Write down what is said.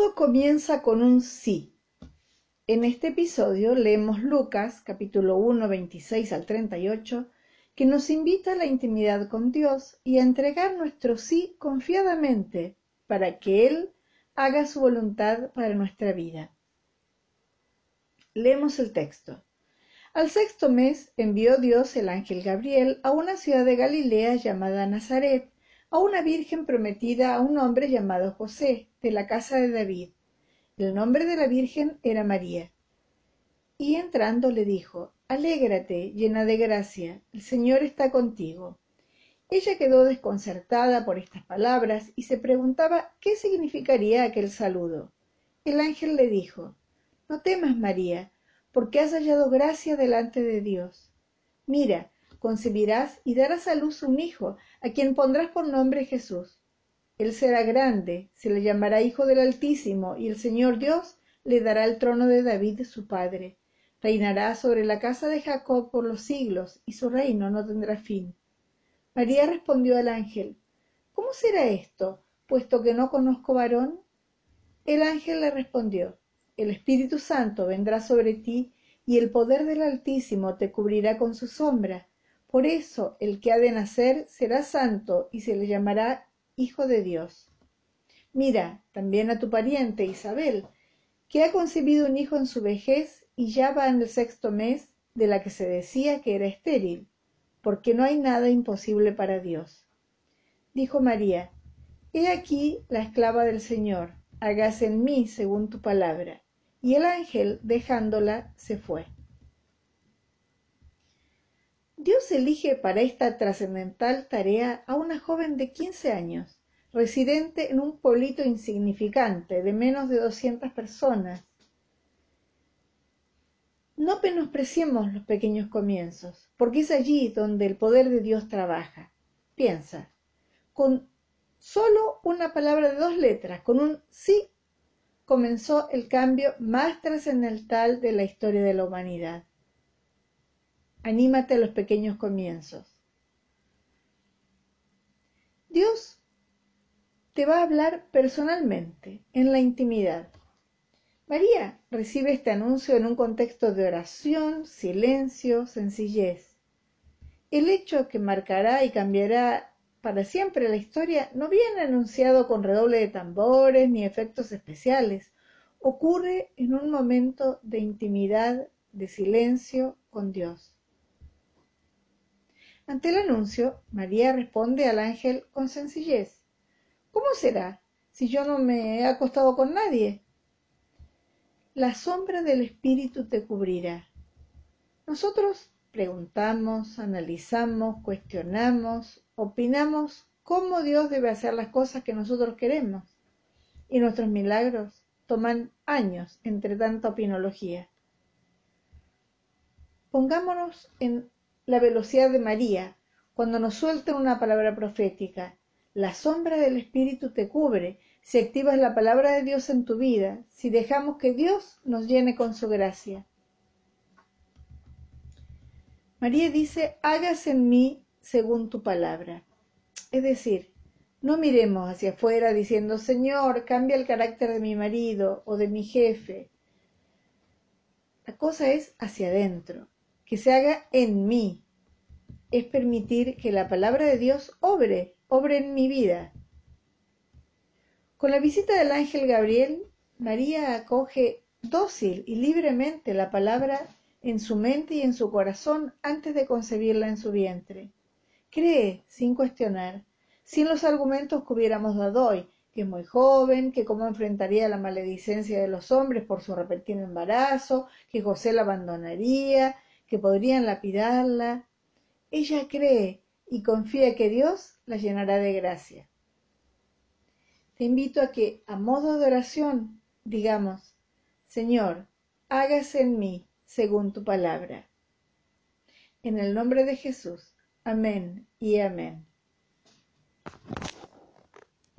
Todo comienza con un sí. En este episodio leemos Lucas capítulo 1, 26 al 38, que nos invita a la intimidad con Dios y a entregar nuestro sí confiadamente para que Él haga su voluntad para nuestra vida. Leemos el texto. Al sexto mes envió Dios el ángel Gabriel a una ciudad de Galilea llamada Nazaret, a una virgen prometida a un hombre llamado José, de la casa de David. El nombre de la virgen era María. Y entrando le dijo, Alégrate, llena de gracia, el Señor está contigo. Ella quedó desconcertada por estas palabras y se preguntaba qué significaría aquel saludo. El ángel le dijo, No temas, María, porque has hallado gracia delante de Dios. Mira, concebirás y darás a luz un hijo, a quien pondrás por nombre Jesús. Él será grande, se le llamará Hijo del Altísimo, y el Señor Dios le dará el trono de David su padre. Reinará sobre la casa de Jacob por los siglos, y su reino no tendrá fin. María respondió al ángel, ¿Cómo será esto, puesto que no conozco varón? El ángel le respondió, El Espíritu Santo vendrá sobre ti, y el poder del Altísimo te cubrirá con su sombra por eso el que ha de nacer será santo y se le llamará Hijo de Dios. Mira también a tu pariente Isabel, que ha concebido un hijo en su vejez y ya va en el sexto mes de la que se decía que era estéril, porque no hay nada imposible para Dios. Dijo María, He aquí la esclava del Señor, hágase en mí según tu palabra. Y el ángel, dejándola, se fue. Dios elige para esta trascendental tarea a una joven de 15 años, residente en un pueblito insignificante de menos de 200 personas. No menospreciemos los pequeños comienzos, porque es allí donde el poder de Dios trabaja. Piensa, con solo una palabra de dos letras, con un sí, comenzó el cambio más trascendental de la historia de la humanidad. Anímate a los pequeños comienzos. Dios te va a hablar personalmente, en la intimidad. María recibe este anuncio en un contexto de oración, silencio, sencillez. El hecho que marcará y cambiará para siempre la historia no viene anunciado con redoble de tambores ni efectos especiales. Ocurre en un momento de intimidad, de silencio con Dios. Ante el anuncio, María responde al ángel con sencillez. ¿Cómo será si yo no me he acostado con nadie? La sombra del Espíritu te cubrirá. Nosotros preguntamos, analizamos, cuestionamos, opinamos cómo Dios debe hacer las cosas que nosotros queremos. Y nuestros milagros toman años entre tanta opinología. Pongámonos en la velocidad de María cuando nos suelta una palabra profética. La sombra del Espíritu te cubre si activas la palabra de Dios en tu vida, si dejamos que Dios nos llene con su gracia. María dice, hágase en mí según tu palabra. Es decir, no miremos hacia afuera diciendo, Señor, cambia el carácter de mi marido o de mi jefe. La cosa es hacia adentro que se haga en mí. Es permitir que la palabra de Dios obre, obre en mi vida. Con la visita del ángel Gabriel, María acoge dócil y libremente la palabra en su mente y en su corazón antes de concebirla en su vientre. Cree, sin cuestionar, sin los argumentos que hubiéramos dado hoy, que es muy joven, que cómo enfrentaría la maledicencia de los hombres por su repentino embarazo, que José la abandonaría, que podrían lapidarla, ella cree y confía que Dios la llenará de gracia. Te invito a que, a modo de oración, digamos, Señor, hágase en mí según tu palabra. En el nombre de Jesús. Amén y amén.